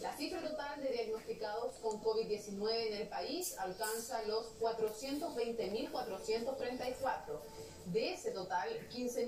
La cifra total de diagnosticados con COVID-19 en el país alcanza los 420.434. De ese total, 15